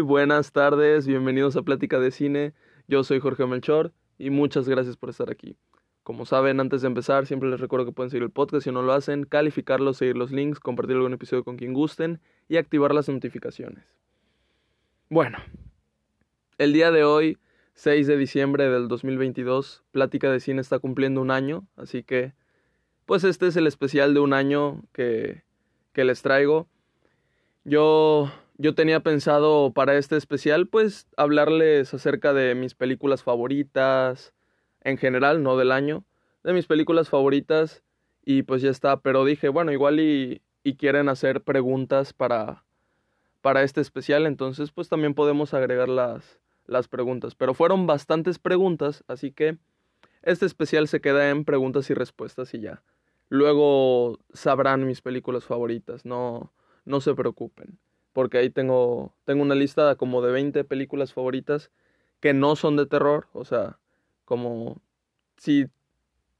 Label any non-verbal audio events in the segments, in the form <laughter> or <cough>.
Buenas tardes, bienvenidos a Plática de Cine. Yo soy Jorge Melchor y muchas gracias por estar aquí. Como saben, antes de empezar, siempre les recuerdo que pueden seguir el podcast si no lo hacen, calificarlo, seguir los links, compartir algún episodio con quien gusten y activar las notificaciones. Bueno, el día de hoy, 6 de diciembre del 2022, Plática de Cine está cumpliendo un año, así que, pues este es el especial de un año que, que les traigo. Yo yo tenía pensado para este especial, pues, hablarles acerca de mis películas favoritas, en general, no del año, de mis películas favoritas, y pues ya está, pero dije, bueno, igual y, y quieren hacer preguntas para, para este especial, entonces pues también podemos agregar las, las preguntas, pero fueron bastantes preguntas, así que este especial se queda en preguntas y respuestas y ya. Luego sabrán mis películas favoritas, no, no se preocupen porque ahí tengo, tengo una lista como de 20 películas favoritas que no son de terror, o sea, como si,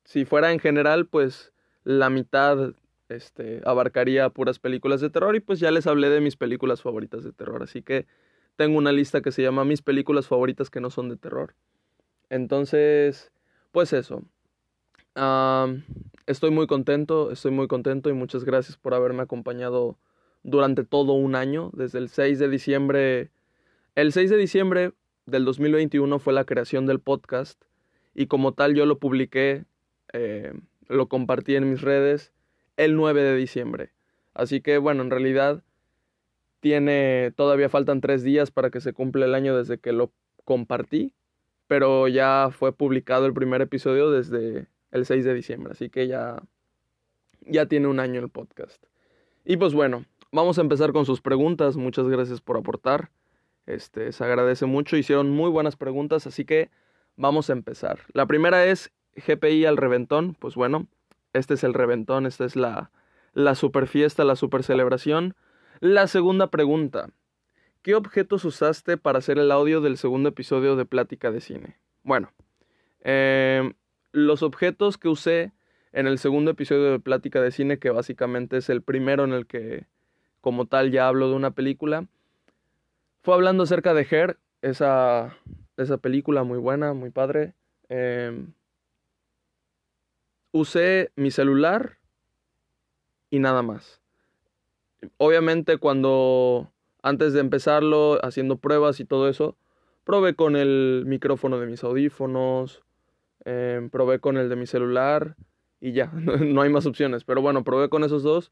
si fuera en general, pues la mitad este, abarcaría puras películas de terror y pues ya les hablé de mis películas favoritas de terror, así que tengo una lista que se llama mis películas favoritas que no son de terror. Entonces, pues eso. estoy muy contento, estoy muy contento y muchas gracias por haberme acompañado durante todo un año, desde el 6 de diciembre. El 6 de diciembre del 2021 fue la creación del podcast y como tal yo lo publiqué, eh, lo compartí en mis redes el 9 de diciembre. Así que bueno, en realidad tiene, todavía faltan tres días para que se cumpla el año desde que lo compartí, pero ya fue publicado el primer episodio desde el 6 de diciembre, así que ya, ya tiene un año el podcast. Y pues bueno, vamos a empezar con sus preguntas. Muchas gracias por aportar. Este, se agradece mucho. Hicieron muy buenas preguntas, así que vamos a empezar. La primera es GPI al reventón. Pues bueno, este es el reventón, esta es la, la super fiesta, la super celebración. La segunda pregunta. ¿Qué objetos usaste para hacer el audio del segundo episodio de Plática de Cine? Bueno, em, los objetos que usé en el segundo episodio de Plática de Cine, que básicamente es el primero en el que como tal ya hablo de una película. Fue hablando acerca de Her, esa, esa película muy buena, muy padre. Em, usé mi celular y nada más. Obviamente cuando antes de empezarlo, haciendo pruebas y todo eso, probé con el micrófono de mis audífonos, em, probé con el de mi celular y ya, <laughs> no hay más opciones. Pero bueno, probé con esos dos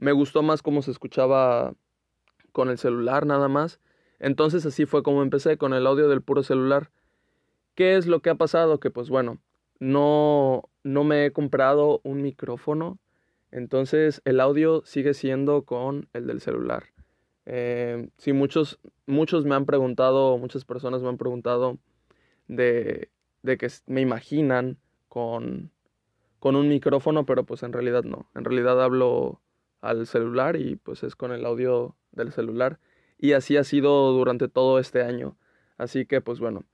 me gustó más cómo se escuchaba con el celular nada más. Entonces así fue como empecé con el audio del puro celular. ¿Qué es lo que ha pasado? Que pues bueno, no, no me he comprado un micrófono. Entonces el audio sigue siendo con el del celular. Eh, sí, muchos, muchos me han preguntado, muchas personas me han preguntado de, de que me imaginan con, con un micrófono, pero pues en realidad no. En realidad hablo al celular y pues es con el audio del celular. Y así ha sido durante todo este año. Así que pues bueno,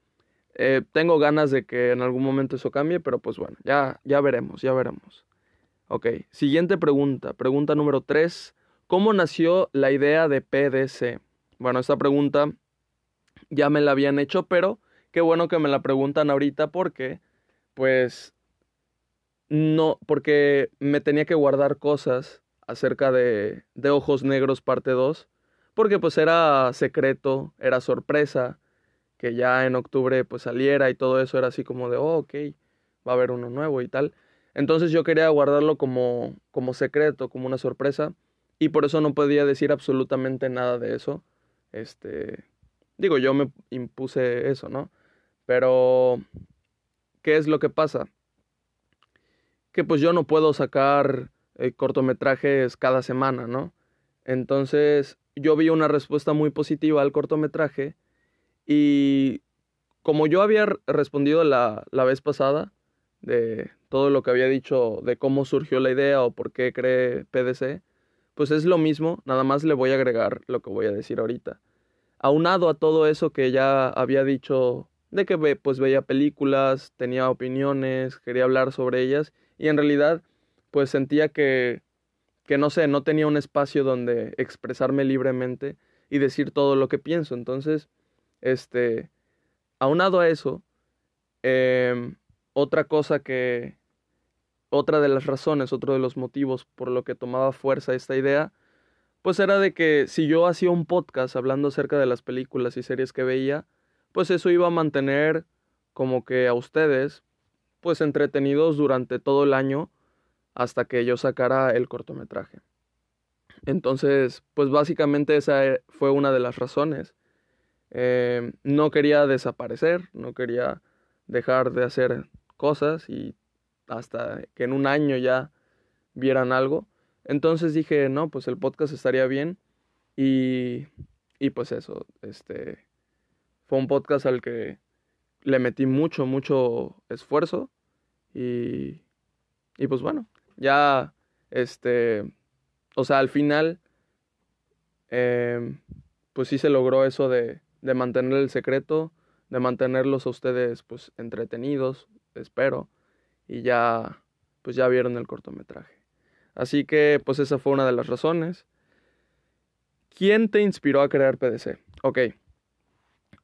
eh, tengo ganas de que en algún momento eso cambie, pero pues bueno, ya, ya veremos, ya veremos. Ok, siguiente pregunta, pregunta número 3. ¿Cómo nació la idea de PDC? Bueno, esta pregunta ya me la habían hecho, pero qué bueno que me la preguntan ahorita porque, pues, no, porque me tenía que guardar cosas acerca de, de Ojos Negros parte 2, porque pues era secreto, era sorpresa, que ya en octubre pues saliera y todo eso era así como de, oh, ok, va a haber uno nuevo y tal. Entonces yo quería guardarlo como, como secreto, como una sorpresa, y por eso no podía decir absolutamente nada de eso. Este, digo, yo me impuse eso, ¿no? Pero, ¿qué es lo que pasa? Que pues yo no puedo sacar eh, cortometrajes cada semana, ¿no? Entonces yo vi una respuesta muy positiva al cortometraje y como yo había respondido la, la vez pasada de todo lo que había dicho de cómo surgió la idea o por qué cree PDC, pues es lo mismo, nada más le voy a agregar lo que voy a decir ahorita. Aunado a todo eso que ya había dicho de que pues veía películas, tenía opiniones, quería hablar sobre ellas y en realidad pues sentía que, que no sé, no tenía un espacio donde expresarme libremente. y decir todo lo que pienso. Entonces, este, aunado a eso, em, otra cosa que, otra de las razones, otro de los motivos por lo que tomaba fuerza esta idea, pues era de que si yo hacía un podcast hablando acerca de las películas y series que veía, pues eso iba a mantener como que a ustedes, pues entretenidos durante todo el año hasta que yo sacara el cortometraje. Entonces, pues básicamente esa e, fue una de las razones. Eh, no quería desaparecer, no quería dejar de hacer cosas y hasta que en un año ya vieran algo. Entonces dije, no, pues el podcast estaría bien y, y pues eso, este, fue un podcast al que le metí mucho, mucho esfuerzo y, y pues bueno, ya, este, o sea, al final, em, pues sí se logró eso de, de mantener el secreto, de mantenerlos a ustedes, pues, entretenidos, espero, y ya, pues ya vieron el cortometraje. Así que, pues esa fue una de las razones. ¿Quién te inspiró a crear PDC? Ok.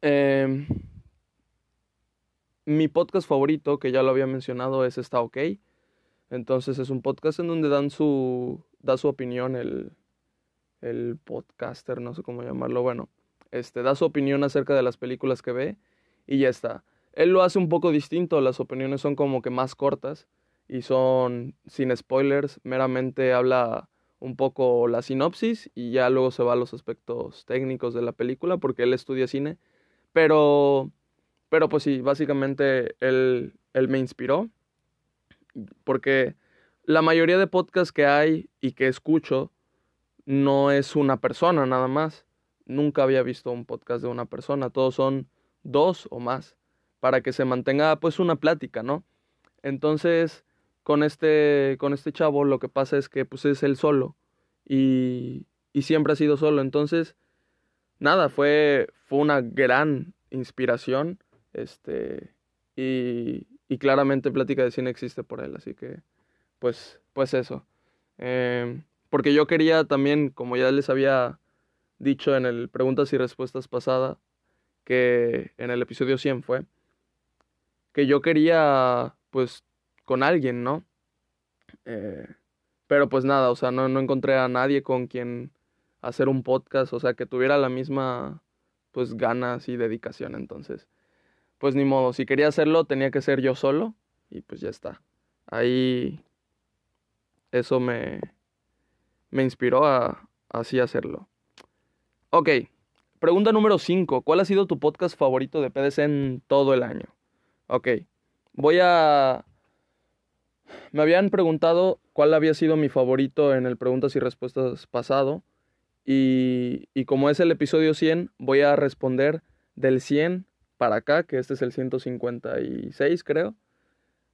Em, mi podcast favorito, que ya lo había mencionado, es Está OK. Entonces es un podcast en donde dan su, da su opinión el, el podcaster, no sé cómo llamarlo, bueno, este, da su opinión acerca de las películas que ve y ya está. Él lo hace un poco distinto, las opiniones son como que más cortas y son sin spoilers, meramente habla un poco la sinopsis y ya luego se va a los aspectos técnicos de la película porque él estudia cine, pero, pero pues sí, básicamente él, él me inspiró porque la mayoría de podcasts que hay y que escucho no es una persona nada más. Nunca había visto un podcast de una persona, todos son dos o más, para que se mantenga pues una plática, ¿no? Entonces, con este, con este chavo lo que pasa es que pues es él solo y, y siempre ha sido solo. Entonces, nada, fue, fue una gran inspiración, este, y, y claramente Plática de Cine existe por él, así que pues, pues eso. Em, porque yo quería también, como ya les había dicho en el preguntas y respuestas pasada, que en el episodio 100 fue, que yo quería pues con alguien, ¿no? Eh, pero pues nada, o sea, no, no encontré a nadie con quien hacer un podcast, o sea, que tuviera la misma pues ganas y dedicación, entonces pues ni modo, si quería hacerlo tenía que ser yo solo y pues ya está. Ahí eso me, me inspiró a así hacerlo. Ok, pregunta número 5. ¿Cuál ha sido tu podcast favorito de PDC en todo el año? Ok, voy a... Me habían preguntado cuál había sido mi favorito en el preguntas y respuestas pasado. Y, y como es el episodio 100, voy a responder del 100 para acá, que este es el 156 creo.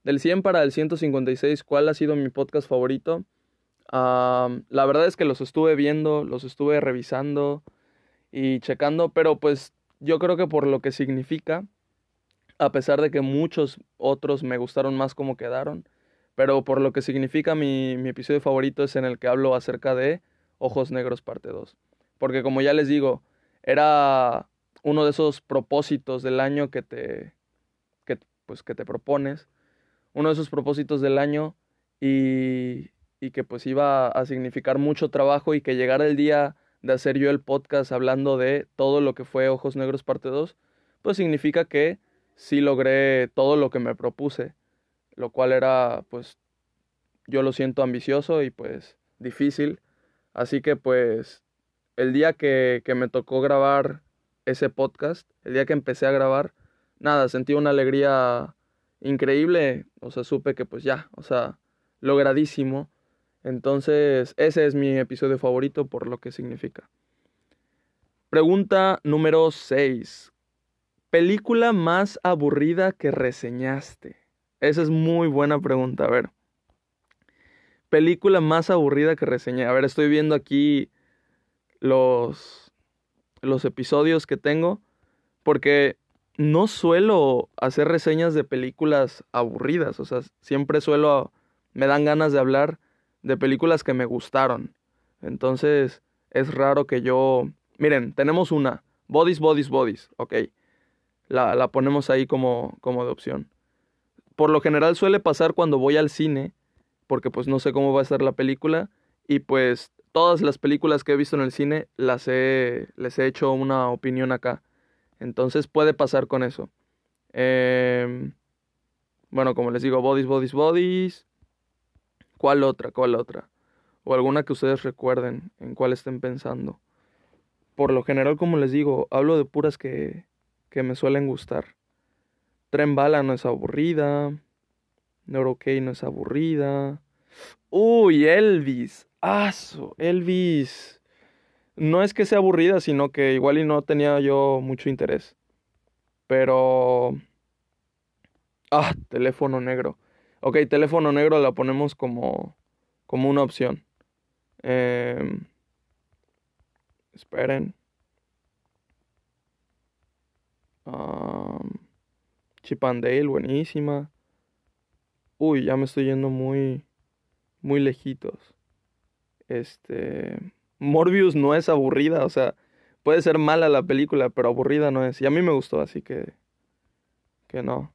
Del 100 para el 156, ¿cuál ha sido mi podcast favorito? la verdad es que los estuve viendo, los estuve revisando y checando, pero pues yo creo que por lo que significa, a pesar de que muchos otros me gustaron más como quedaron, pero por lo que significa mi, mi episodio favorito es en el que hablo acerca de Ojos Negros parte 2. Porque como ya les digo, era uno de esos propósitos del año que te, que, pues, que te propones, uno de esos propósitos del año y, y que pues iba a significar mucho trabajo y que llegara el día de hacer yo el podcast hablando de todo lo que fue Ojos Negros parte 2, pues significa que sí logré todo lo que me propuse, lo cual era pues yo lo siento ambicioso y pues difícil, así que pues el día que, que me tocó grabar ese podcast, el día que empecé a grabar, nada, sentí una alegría increíble, o sea, supe que pues ya, o sea, logradísimo. Entonces, ese es mi episodio favorito por lo que significa. Pregunta número 6. Película más aburrida que reseñaste. Esa es muy buena pregunta, a ver. Película más aburrida que reseñé. A ver, estoy viendo aquí los los episodios que tengo, porque no suelo hacer reseñas de películas aburridas, o sea, siempre suelo, me dan ganas de hablar de películas que me gustaron. Entonces, es raro que yo Miren, tenemos una. Bodies, bodies, bodies. Ok. La, la ponemos ahí como, como de opción. Por lo general suele pasar cuando voy al cine, porque pues no sé cómo va a ser la película. Y pues todas las películas que he visto en el cine las he, les he hecho una opinión acá. Entonces puede pasar con eso. Em, bueno, como les digo, bodies, bodies, bodies. ¿Cuál otra? ¿Cuál otra? O alguna que ustedes recuerden en cuál estén pensando. Por lo general, como les digo, hablo de puras que, que me suelen gustar. Tren Bala no es aburrida. Neurokey no es aburrida. Uy, Elvis. Aso, Elvis. No es que sea aburrida, sino que igual y no tenía yo mucho interés. Pero... Ah, teléfono negro. Ok, teléfono negro la ponemos como, como una opción. Eh, esperen. Um, buenísima. Uy, ya me estoy yendo muy, muy lejitos. Este, Morbius no es aburrida, o sea, puede ser mala la película, pero aburrida no es. Y a mí me gustó, así que, que no.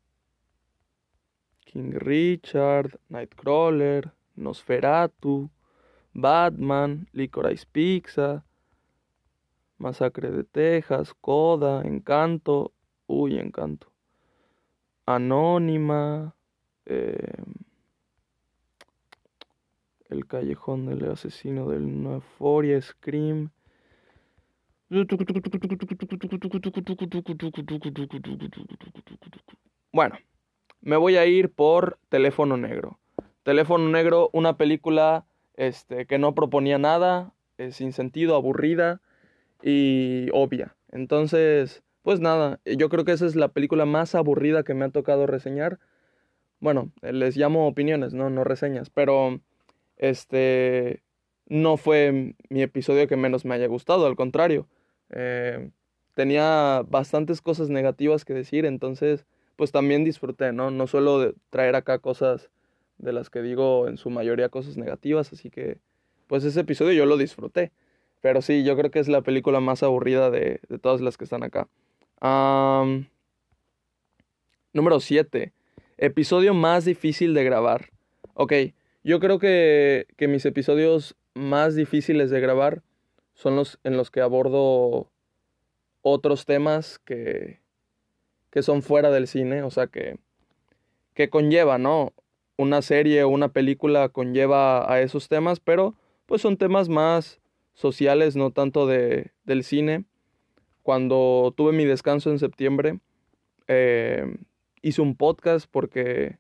King Richard, Nightcrawler, Nosferatu, Batman, Licorice Pizza, Masacre de Texas, Coda, Encanto, uy, Encanto, Anónima, eh, El Callejón del Asesino del Euphoria, Scream. Bueno, me voy a ir por Teléfono Negro. Teléfono Negro, una película este, que no proponía nada, eh, sin sentido, aburrida y obvia. Entonces, pues nada, yo creo que esa es la película más aburrida que me ha tocado reseñar. Bueno, les llamo opiniones, no, no reseñas, pero este no fue mi episodio que menos me haya gustado, al contrario. Eh, tenía bastantes cosas negativas que decir, entonces pues también disfruté, ¿no? No suelo traer acá cosas de las que digo en su mayoría cosas negativas, así que pues ese episodio yo lo disfruté. Pero sí, yo creo que es la película más aburrida de, de todas las que están acá. número 7. Episodio más difícil de grabar. Ok, yo creo que, que mis episodios más difíciles de grabar son los en los que abordo otros temas que, que son fuera del cine, o sea que, que conlleva, ¿no? Una serie o una película conlleva a esos temas, pero pues son temas más sociales, no tanto de, del cine. Cuando tuve mi descanso en septiembre, eh, hice un podcast porque,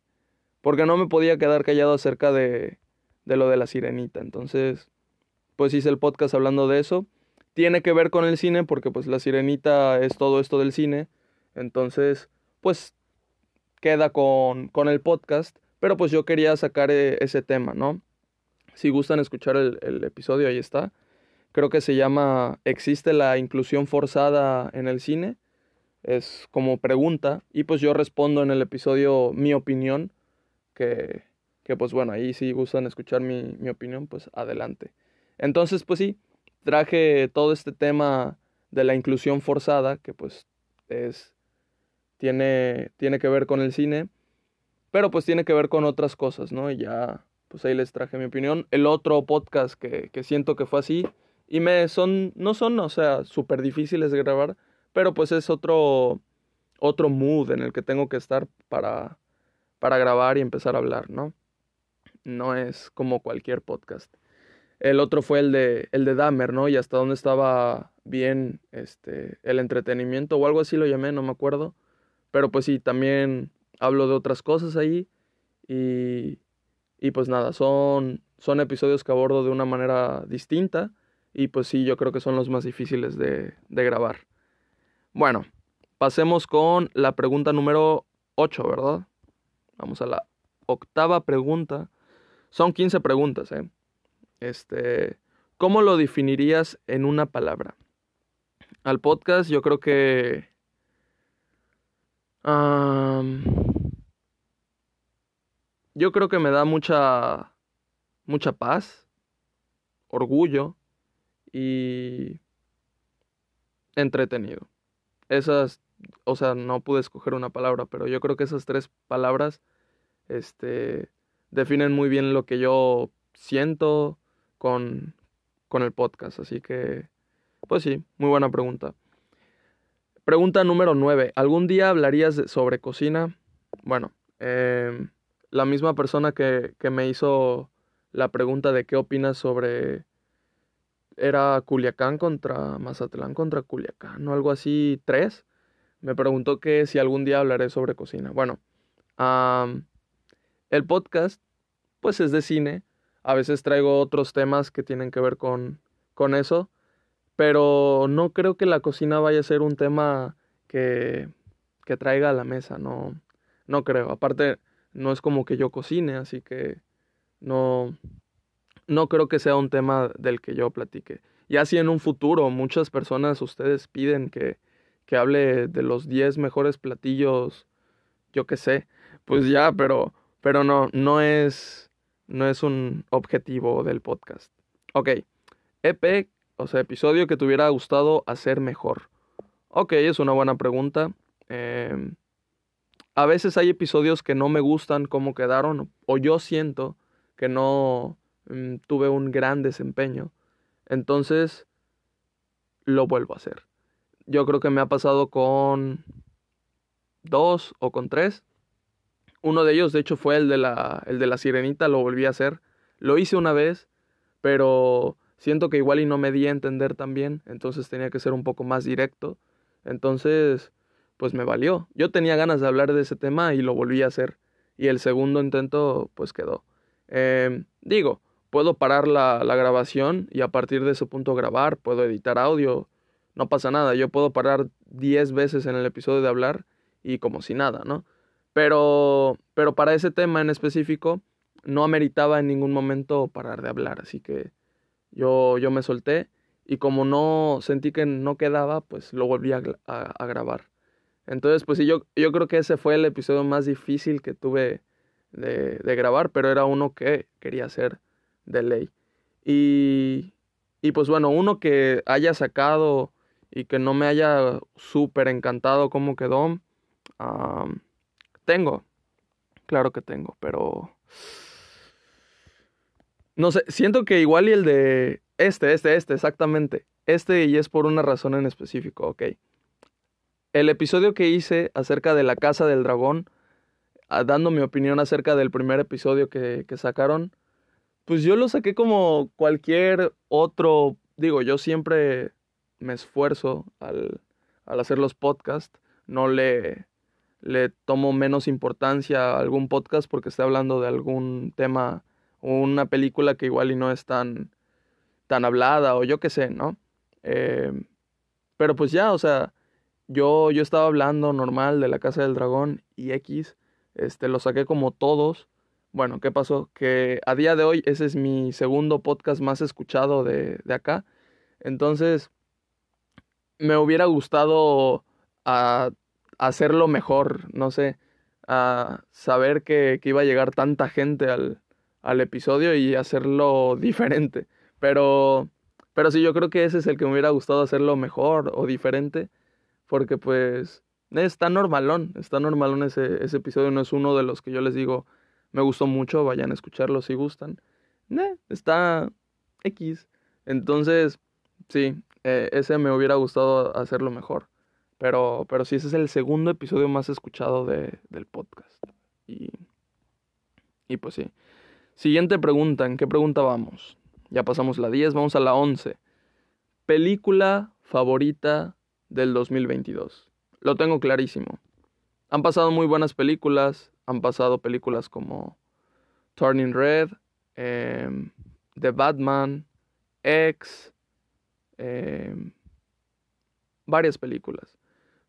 porque no me podía quedar callado acerca de, de lo de la sirenita. Entonces, pues hice el podcast hablando de eso. Tiene que ver con el cine porque pues la sirenita es todo esto del cine entonces, pues queda con, con el podcast, pero pues yo quería sacar eh, ese tema, ¿no? Si gustan escuchar el, el episodio, ahí está. Creo que se llama ¿Existe la inclusión forzada en el cine? Es como pregunta y pues yo respondo en el episodio mi opinión, que, que pues bueno, ahí si gustan escuchar mi, mi opinión, pues adelante. Entonces, pues sí, traje todo este tema de la inclusión forzada, que pues es tiene, tiene que ver con el cine, pero pues tiene que ver con otras cosas, ¿no? Y ya, pues ahí les traje mi opinión. El otro podcast que, que siento que fue así, y me son, no son, o sea, súper difíciles de grabar, pero pues es otro, otro mood en el que tengo que estar para, para grabar y empezar a hablar, ¿no? No es como cualquier podcast. El otro fue el de, el de Dahmer, ¿no? Y hasta dónde estaba bien este, el entretenimiento o algo así lo llamé, no me acuerdo. Pero pues sí, también hablo de otras cosas ahí. Y, y pues nada, son, son episodios que abordo de una manera distinta. Y pues sí, yo creo que son los más difíciles de, de grabar. Bueno, pasemos con la pregunta número 8, ¿verdad? Vamos a la octava pregunta. Son 15 preguntas, ¿eh? Este, ¿cómo lo definirías en una palabra? Al podcast yo creo que yo creo que me da mucha, mucha paz, orgullo y, entretenido. Esas, o sea, no pude escoger una palabra, pero yo creo que esas tres palabras, este, definen muy bien lo que yo siento con, con el podcast. Así que, pues sí, muy buena pregunta. Pregunta número 9. ¿Algún día hablarías sobre cocina? Bueno, em, la misma persona que, que, me hizo la pregunta de qué opinas sobre... Era Culiacán contra Mazatlán contra Culiacán o algo así, tres. Me preguntó que si algún día hablaré sobre cocina. Bueno, el podcast pues es de cine. A veces traigo otros temas que tienen que ver con, con eso. Pero no creo que la cocina vaya a ser un tema que, que traiga a la mesa, no, no creo. Aparte, no es como que yo cocine, así que no, no creo que sea un tema del que yo platique. Ya si en un futuro muchas personas, ustedes piden que, que hable de los 10 mejores platillos, yo qué sé, pues ya, pero, pero no, no es, no es un objetivo del podcast. Ok, EP o sea, episodio que te hubiera gustado hacer mejor. Ok, es una buena pregunta. Em, a veces hay episodios que no me gustan cómo quedaron o yo siento que no mm, tuve un gran desempeño. Entonces, lo vuelvo a hacer. Yo creo que me ha pasado con dos o con tres. Uno de ellos, de hecho, fue el de la, el de la sirenita, lo volví a hacer. Lo hice una vez, pero siento que igual y no me di a entender también, entonces tenía que ser un poco más directo. Entonces, pues me valió. Yo tenía ganas de hablar de ese tema y lo volví a hacer. Y el segundo intento, pues quedó. Em, digo, puedo parar la, la grabación y a partir de ese punto grabar, puedo editar audio, no pasa nada. Yo puedo parar 10 veces en el episodio de hablar y como si nada, ¿no? Pero, pero para ese tema en específico, no ameritaba en ningún momento parar de hablar, así que yo, yo me solté y como no sentí que no quedaba, pues lo volví a, a, grabar. Entonces, pues sí, yo, yo creo que ese fue el episodio más difícil que tuve de, de grabar, pero era uno que quería hacer de ley. Y, y pues bueno, uno que haya sacado y que no me haya súper encantado cómo quedó, tengo, claro que tengo, pero no sé, siento que igual y el de este, este, este, exactamente. Este y es por una razón en específico, ok. El episodio que hice acerca de la Casa del Dragón, ah, dando mi opinión acerca del primer episodio que, que sacaron, pues yo lo saqué como cualquier otro, digo, yo siempre me esfuerzo al, al hacer los podcasts, no le, le tomo menos importancia a algún podcast porque esté hablando de algún tema una película que igual y no es tan, tan hablada o yo qué sé, ¿no? Eh, pero pues ya, o sea, yo, yo estaba hablando normal de la Casa del Dragón y X, este, lo saqué como todos. Bueno, ¿qué pasó? Que a día de hoy ese es mi segundo podcast más escuchado de, de acá. Entonces, me hubiera gustado a, hacerlo mejor, no sé, a saber que, que iba a llegar tanta gente al, al episodio y hacerlo diferente. Pero, pero sí, yo creo que ese es el que me hubiera gustado hacerlo mejor o diferente. Porque pues está normalón, está normalón ese, ese episodio. No es uno de los que yo les digo, me gustó mucho, vayan a escucharlo si gustan. está X. Entonces, sí, eh, ese me hubiera gustado hacerlo mejor. Pero, pero sí, ese es el segundo episodio más escuchado de, del podcast. Y, y pues sí. Siguiente pregunta, ¿en qué pregunta vamos? Ya pasamos la 10, vamos a la 11. Película favorita del 2022. Lo tengo clarísimo. Han pasado muy buenas películas, han pasado películas como Turning Red, em, The Batman, X, em, varias películas.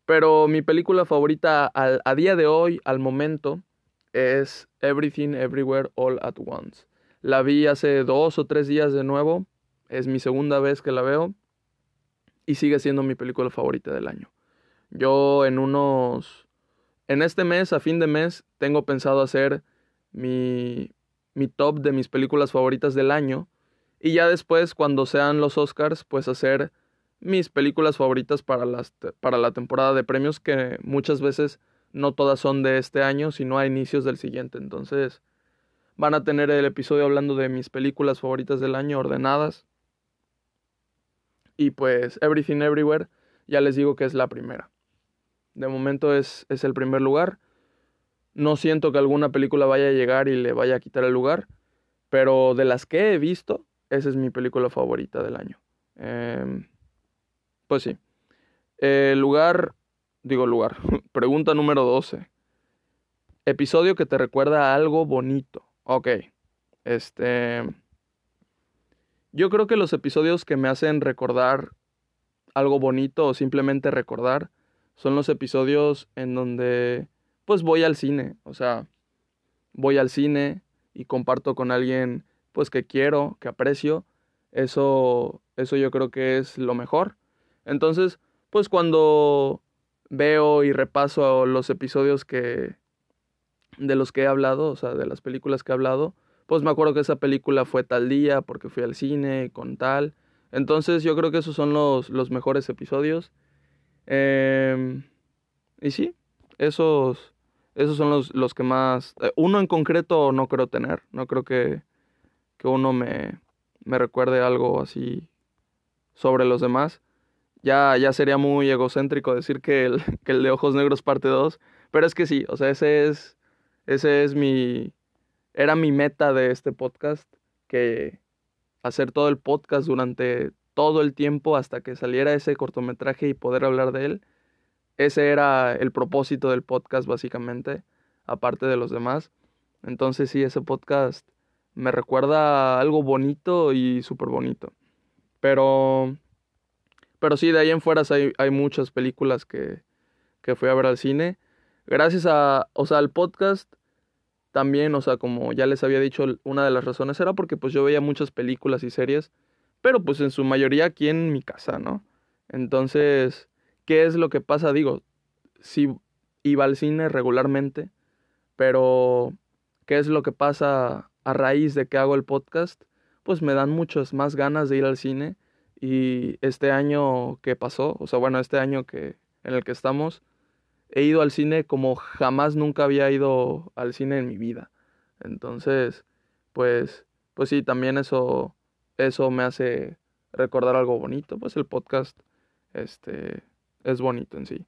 Pero mi película favorita a día de hoy, al momento, es Everything Everywhere All at Once. La vi hace dos o tres días de nuevo, es mi segunda vez que la veo y sigue siendo mi película favorita del año. Yo en unos... En este mes, a fin de mes, tengo pensado hacer mi, mi top de mis películas favoritas del año y ya después, cuando sean los Oscars, pues hacer mis películas favoritas para, las, para la temporada de premios que muchas veces no todas son de este año, sino a inicios del siguiente. Entonces van a tener el episodio hablando de mis películas favoritas del año ordenadas. Y pues Everything Everywhere, ya les digo que es la primera. De momento es, es el primer lugar. No siento que alguna película vaya a llegar y le vaya a quitar el lugar. Pero de las que he visto, esa es mi película favorita del año. Em, pues sí. El lugar, digo lugar, <laughs> pregunta número 12. Episodio que te recuerda a algo bonito. Ok. Este... Yo creo que los episodios que me hacen recordar algo bonito o simplemente recordar son los episodios en donde pues voy al cine, o sea, voy al cine y comparto con alguien pues que quiero, que aprecio, eso eso yo creo que es lo mejor. Entonces, pues cuando veo y repaso los episodios que de los que he hablado, o sea, de las películas que he hablado, pues me acuerdo que esa película fue tal día porque fui al cine con tal. Entonces yo creo que esos son los, los mejores episodios. Em, y sí, esos, esos son los, los que más... Eh, uno en concreto no creo tener, no creo que, que uno me, me recuerde algo así sobre los demás. Ya, ya sería muy egocéntrico decir que el, <laughs> que el de Ojos Negros parte 2, pero es que sí, o sea, ese es, ese es mi, era mi meta de este podcast, que hacer todo el podcast durante todo el tiempo hasta que saliera ese cortometraje y poder hablar de él. Ese era el propósito del podcast básicamente, aparte de los demás. Entonces sí, ese podcast me recuerda algo bonito y súper bonito. Pero, pero sí, de ahí en fuera hay, hay muchas películas que, que fui a ver al cine. Gracias a, o sea, al podcast también, o sea, como ya les había dicho, una de las razones era porque pues yo veía muchas películas y series, pero pues en su mayoría aquí en mi casa, ¿no? Entonces, ¿qué es lo que pasa? Digo, sí iba al cine regularmente, pero ¿qué es lo que pasa a raíz de que hago el podcast? Pues me dan muchas más ganas de ir al cine y este año que pasó, o sea, bueno, este año que en el que estamos, he ido al cine como jamás nunca había ido al cine en mi vida. Entonces, pues, pues sí, también eso, eso me hace recordar algo bonito. Pues el podcast, este, es bonito en sí.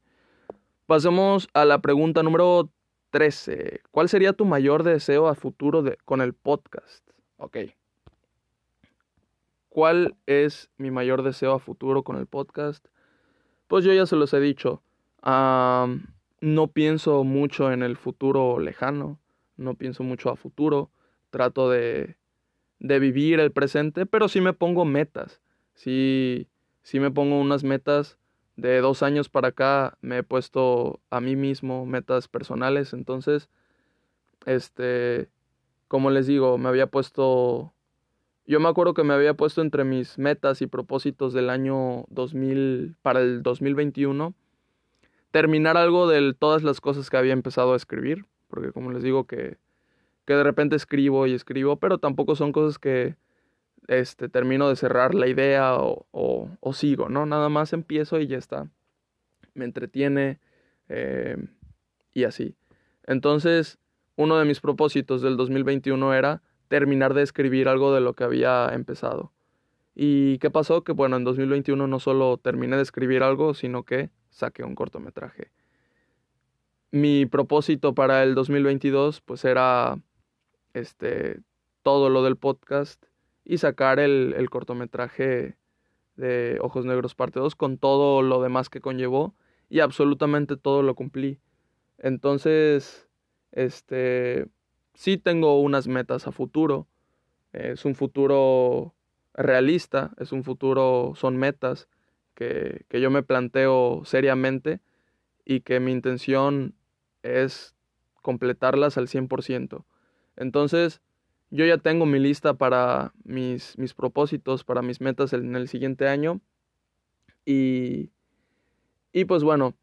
Pasemos a la pregunta número 13. ¿Cuál sería tu mayor deseo a futuro de, con el podcast? Ok. ¿Cuál es mi mayor deseo a futuro con el podcast? Pues yo ya se los he dicho no pienso mucho en el futuro lejano, no pienso mucho a futuro, trato de, de vivir el presente, pero sí me pongo metas, sí, sí me pongo unas metas de dos años para acá, me he puesto a mí mismo metas personales, entonces, este, como les digo, me había puesto, yo me acuerdo que me había puesto entre mis metas y propósitos del año 2000, para el 2021, terminar algo de todas las cosas que había empezado a escribir, porque como les digo que, que de repente escribo y escribo, pero tampoco son cosas que este, termino de cerrar la idea o, o, sigo, ¿no? Nada más empiezo y ya está. Me entretiene eh, y así. Entonces, uno de mis propósitos del 2021 era terminar de escribir algo de lo que había empezado. ¿Y qué pasó? Que bueno, en 2021 no solo terminé de escribir algo, sino que saqué un cortometraje. Mi propósito para el 2022 pues era este todo lo del podcast y sacar el, el cortometraje de Ojos Negros parte 2 con todo lo demás que conllevó y absolutamente todo lo cumplí. Entonces, este sí tengo unas metas a futuro. Es un futuro realista, es un futuro, son metas que, que yo me planteo seriamente y que mi intención es completarlas al 100%. Entonces, yo ya tengo mi lista para mis, mis propósitos, para mis metas en el siguiente año. Y, y pues bueno,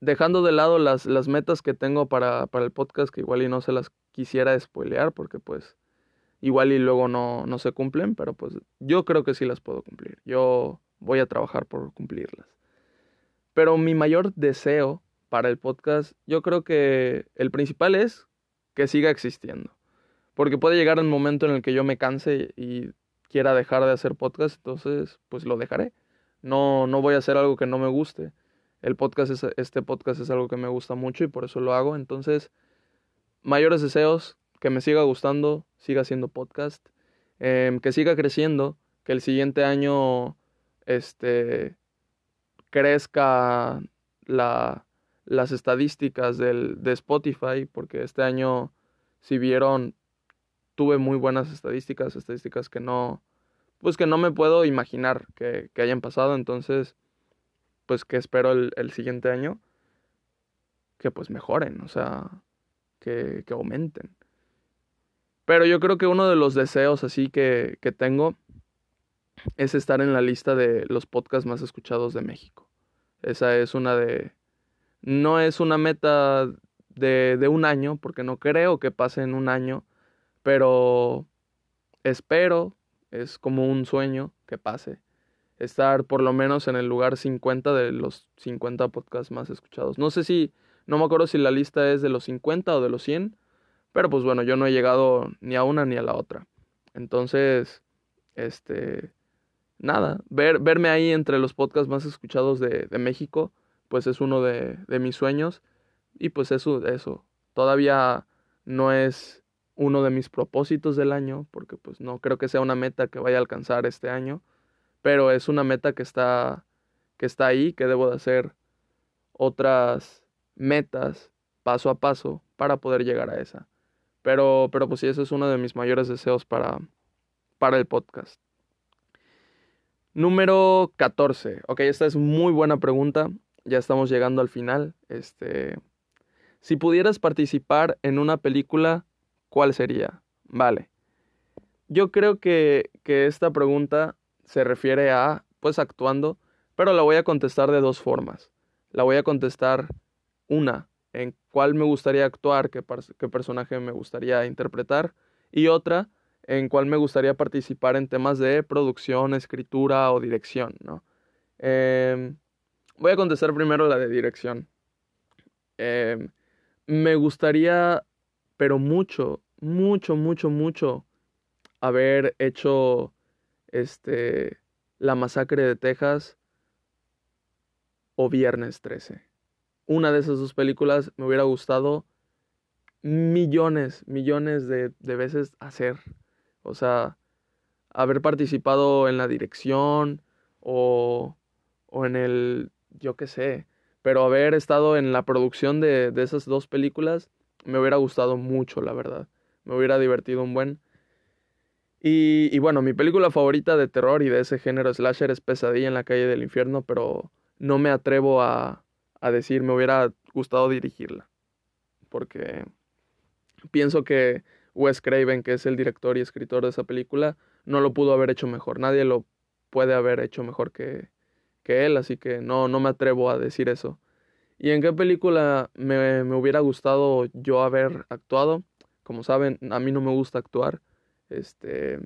dejando de lado las, las metas que tengo para, para, el podcast, que igual y no se las quisiera spoilear, porque pues igual y luego no, no se cumplen, pero pues yo creo que sí las puedo cumplir. Yo voy a trabajar por cumplirlas. Pero mi mayor deseo para el podcast, yo creo que el principal es que siga existiendo. Porque puede llegar un momento en el que yo me canse y quiera dejar de hacer podcast, entonces pues lo dejaré. No, no voy a hacer algo que no me guste. El podcast es, este podcast es algo que me gusta mucho y por eso lo hago. Entonces, mayores deseos, que me siga gustando, siga haciendo podcast, em, que siga creciendo, que el siguiente año este, crezca la, las estadísticas del, de Spotify, porque este año, si vieron, tuve muy buenas estadísticas, estadísticas que no, pues que no me puedo imaginar que, que hayan pasado, entonces, pues que espero el, el, siguiente año que pues mejoren, o sea, que, aumenten. Pero yo creo que uno de los deseos así que, que tengo es estar en la lista de los podcasts más escuchados de México. Esa es una de... No es una meta de, de un año, porque no creo que pase en un año, pero espero, es como un sueño que pase, estar por lo menos en el lugar 50 de los 50 podcasts más escuchados. No sé si, no me acuerdo si la lista es de los 50 o de los 100, pero pues bueno, yo no he llegado ni a una ni a la otra. Entonces, este, nada, ver, verme ahí entre los podcasts más escuchados de, de México, pues es uno de, de, mis sueños. Y pues eso, eso, todavía no es uno de mis propósitos del año, porque pues no creo que sea una meta que vaya a alcanzar este año, pero es una meta que está, que está ahí, que debo de hacer otras metas paso a paso para poder llegar a esa. Pero, pero pues sí, eso es uno de mis mayores deseos para, para el podcast. Número 14. Ok, esta es muy buena pregunta. Ya estamos llegando al final. Este, si pudieras participar en una película, ¿cuál sería? Vale. Yo creo que, que esta pregunta se refiere a, pues, actuando, pero la voy a contestar de dos formas. La voy a contestar una, en cuál me gustaría actuar, qué, qué personaje me gustaría interpretar, y otra, en cuál me gustaría participar en temas de producción, escritura o dirección, ¿no? Eh, voy a contestar primero la de dirección. Eh, me gustaría, pero mucho, mucho, mucho, mucho, haber hecho este, La Masacre de Texas o Viernes 13. Una de esas dos películas me hubiera gustado millones, millones de, de veces hacer. O sea, haber participado en la dirección o, o en el, yo qué sé, pero haber estado en la producción de, de, esas dos películas me hubiera gustado mucho, la verdad. Me hubiera divertido un buen. Y, y bueno, mi película favorita de terror y de ese género slasher es Pesadilla en la calle del infierno, pero no me atrevo a, a decir, me hubiera gustado dirigirla. Porque pienso que Wes Craven, que es el director y escritor de esa película, no lo pudo haber hecho mejor. Nadie lo puede haber hecho mejor que, que él, así que no, no me atrevo a decir eso. ¿Y en qué película me, me, hubiera gustado yo haber actuado? Como saben, a mí no me gusta actuar. Este.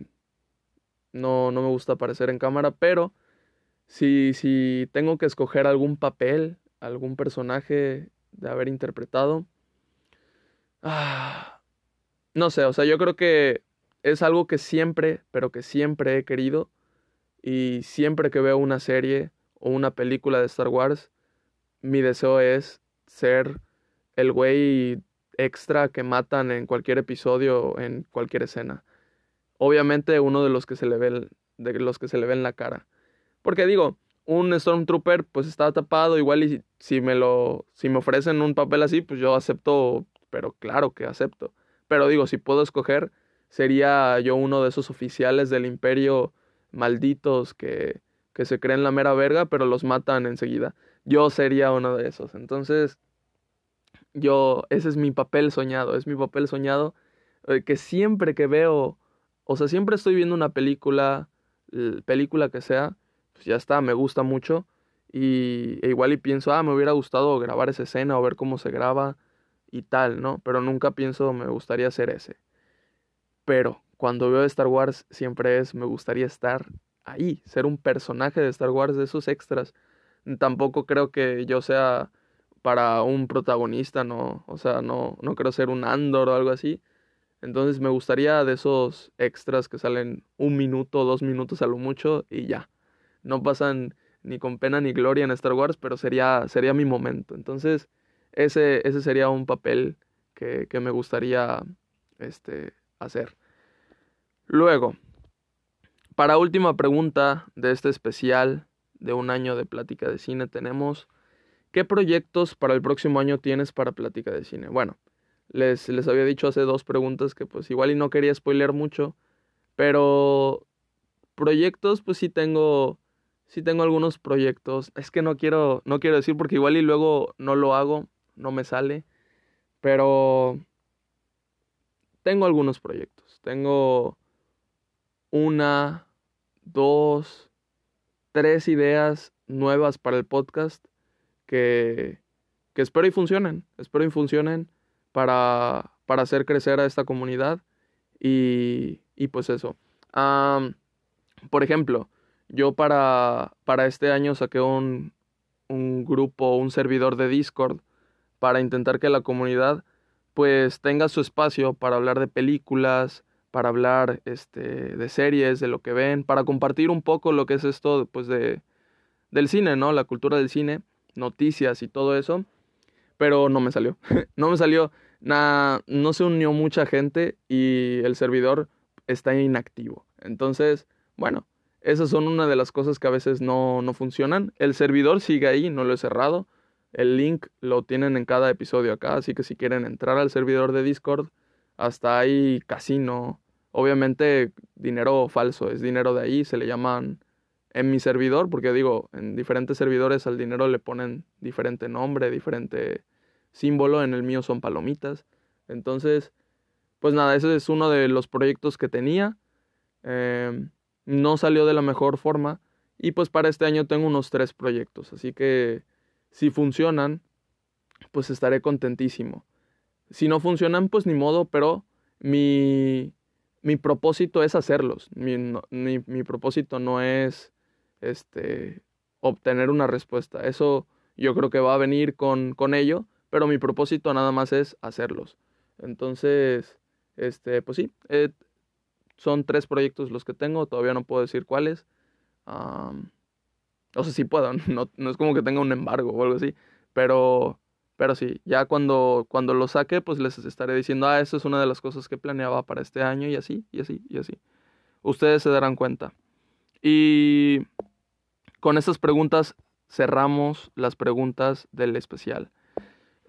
No, no me gusta aparecer en cámara, pero si, si tengo que escoger algún papel, algún personaje de haber interpretado. Ah, no sé, o sea, yo creo que es algo que siempre, pero que siempre he querido. Y siempre que veo una serie o una película de Star Wars, mi deseo es ser el güey extra que matan en cualquier episodio en cualquier escena. Obviamente uno de los que se le ve de los que se le ve en la cara. Porque digo, un Stormtrooper pues está tapado, igual y si me lo si me ofrecen un papel así, pues yo acepto, pero claro que acepto. Pero digo, si puedo escoger, sería yo uno de esos oficiales del imperio malditos que, que se creen la mera verga, pero los matan enseguida. Yo sería uno de esos. Entonces, yo, ese es mi papel soñado, es mi papel soñado eh, que siempre que veo, o sea, siempre estoy viendo una película, película que sea, pues ya está, me gusta mucho. Y e igual y pienso, ah, me hubiera gustado grabar esa escena o ver cómo se graba y tal, ¿no? Pero nunca pienso me gustaría hacer ese. Pero cuando veo Star Wars siempre es me gustaría estar ahí, ser un personaje de Star Wars, de esos extras. Tampoco creo que yo sea para un protagonista, no, o sea, no, no creo ser un Andor o algo así. Entonces me gustaría de esos extras que salen un minuto, dos minutos a lo mucho y ya. No pasan ni con pena ni gloria en Star Wars, pero sería, sería mi momento. Entonces, ese, ese sería un papel que, que me gustaría este, hacer. Luego, para última pregunta de este especial de un año de plática de cine, tenemos ¿qué proyectos para el próximo año tienes para plática de cine? Bueno, les, les había dicho hace dos preguntas que pues igual y no quería spoiler mucho, pero proyectos pues sí tengo sí tengo algunos proyectos. Es que no quiero no quiero decir porque igual y luego no lo hago, no me sale, pero tengo algunos proyectos. Tengo una, dos, tres ideas nuevas para el podcast que, que espero y funcionen. Espero y funcionen para, para hacer crecer a esta comunidad. Y, y pues eso. por ejemplo, yo para, para este año saqué un, un grupo, un servidor de Discord para intentar que la comunidad pues tenga su espacio para hablar de películas, para hablar este, de series, de lo que ven, para compartir un poco lo que es esto pues de, del cine, ¿no? La cultura del cine, noticias y todo eso. Pero no me salió. <laughs> no me salió. nada no se unió mucha gente y el servidor está inactivo. Entonces, bueno, esas son una de las cosas que a veces no, no funcionan. El servidor sigue ahí, no lo he cerrado. El link lo tienen en cada episodio acá, así que si quieren entrar al servidor de Discord, hasta ahí casino. Obviamente dinero falso, es dinero de ahí, se le llaman en mi servidor, porque digo, en diferentes servidores al dinero le ponen diferente nombre, diferente símbolo, en el mío son palomitas. Entonces, pues nada, ese es uno de los proyectos que tenía. Em, no salió de la mejor forma y pues para este año tengo unos tres proyectos, así que si funcionan, pues estaré contentísimo. Si no funcionan, pues ni modo, pero mi, mi propósito es hacerlos. Mi, mi, propósito no es este, obtener una respuesta. Eso yo creo que va a venir con, con ello, pero mi propósito nada más es hacerlos. Entonces, este, pues sí, eh, son tres proyectos los que tengo, todavía no puedo decir cuáles. O sea, sí puedo, <laughs> no, no es como que tenga un embargo o algo así, pero, pero sí, ya cuando, cuando lo saque, pues les estaré diciendo, ah, eso es una de las cosas que planeaba para este año y así, y así, y así. Ustedes se darán cuenta. Y con estas preguntas cerramos las preguntas del especial.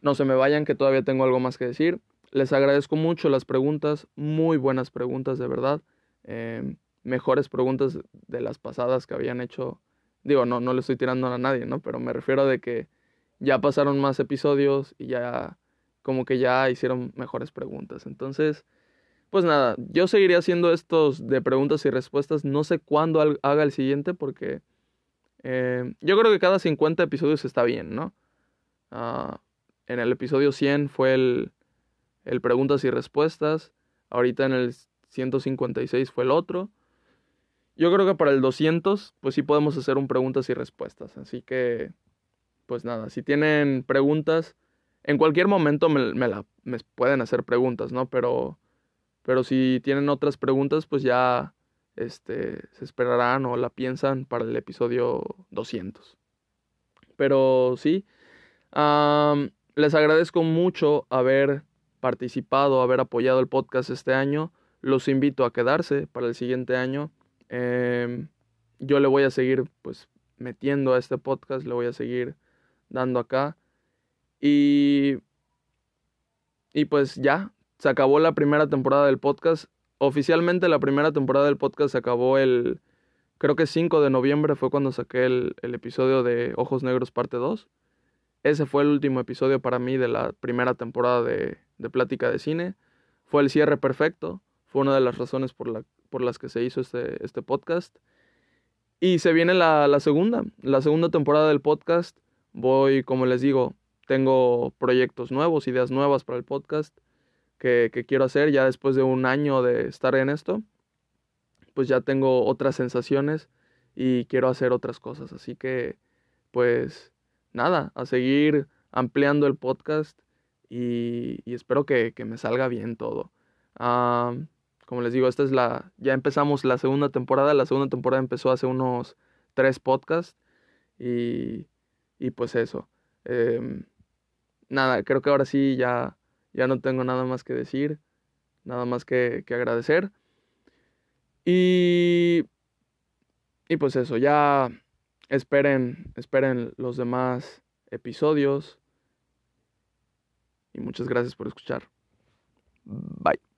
No se me vayan, que todavía tengo algo más que decir. Les agradezco mucho las preguntas, muy buenas preguntas, de verdad. Em, mejores preguntas de las pasadas que habían hecho Digo, no, no le estoy tirando a nadie, ¿no? Pero me refiero de que ya pasaron más episodios y ya como que ya hicieron mejores preguntas. Entonces, pues nada, yo seguiré haciendo estos de preguntas y respuestas. No sé cuándo haga el siguiente porque eh, yo creo que cada 50 episodios está bien, ¿no? Ah, en el episodio 100 fue el, el preguntas y respuestas. Ahorita en el 156 fue el otro. Yo creo que para el 200, pues sí podemos hacer un preguntas y respuestas. Así que, pues nada, si tienen preguntas, en cualquier momento me, la, me pueden hacer preguntas, ¿no? Pero, pero si tienen otras preguntas, pues ya este, se esperarán o la piensan para el episodio 200. Pero sí, les agradezco mucho haber participado, haber apoyado el podcast este año. Los invito a quedarse para el siguiente año. Em, yo le voy a seguir pues metiendo a este podcast, le voy a seguir dando acá. Y, y pues ya, se acabó la primera temporada del podcast. Oficialmente la primera temporada del podcast se acabó el, creo que 5 de noviembre fue cuando saqué el, el episodio de Ojos Negros parte 2. Ese fue el último episodio para mí de la primera temporada de, de Plática de Cine. Fue el cierre perfecto. Fue una de las razones por la por las que se hizo este, este podcast. Y se viene la, la, segunda, la segunda temporada del podcast. Voy, como les digo, tengo proyectos nuevos, ideas nuevas para el podcast que, que quiero hacer ya después de un año de estar en esto. Pues ya tengo otras sensaciones y quiero hacer otras cosas. Así que, pues, nada, a seguir ampliando el podcast y, espero que, me salga bien todo. como les digo, esta es la, ya empezamos la segunda temporada, la segunda temporada empezó hace unos tres podcasts y, y pues eso. Em, nada, creo que ahora sí ya, ya no tengo nada más que decir, nada más que, que agradecer. Y, y pues eso, ya esperen, esperen los demás episodios. Y muchas gracias por escuchar. Bye.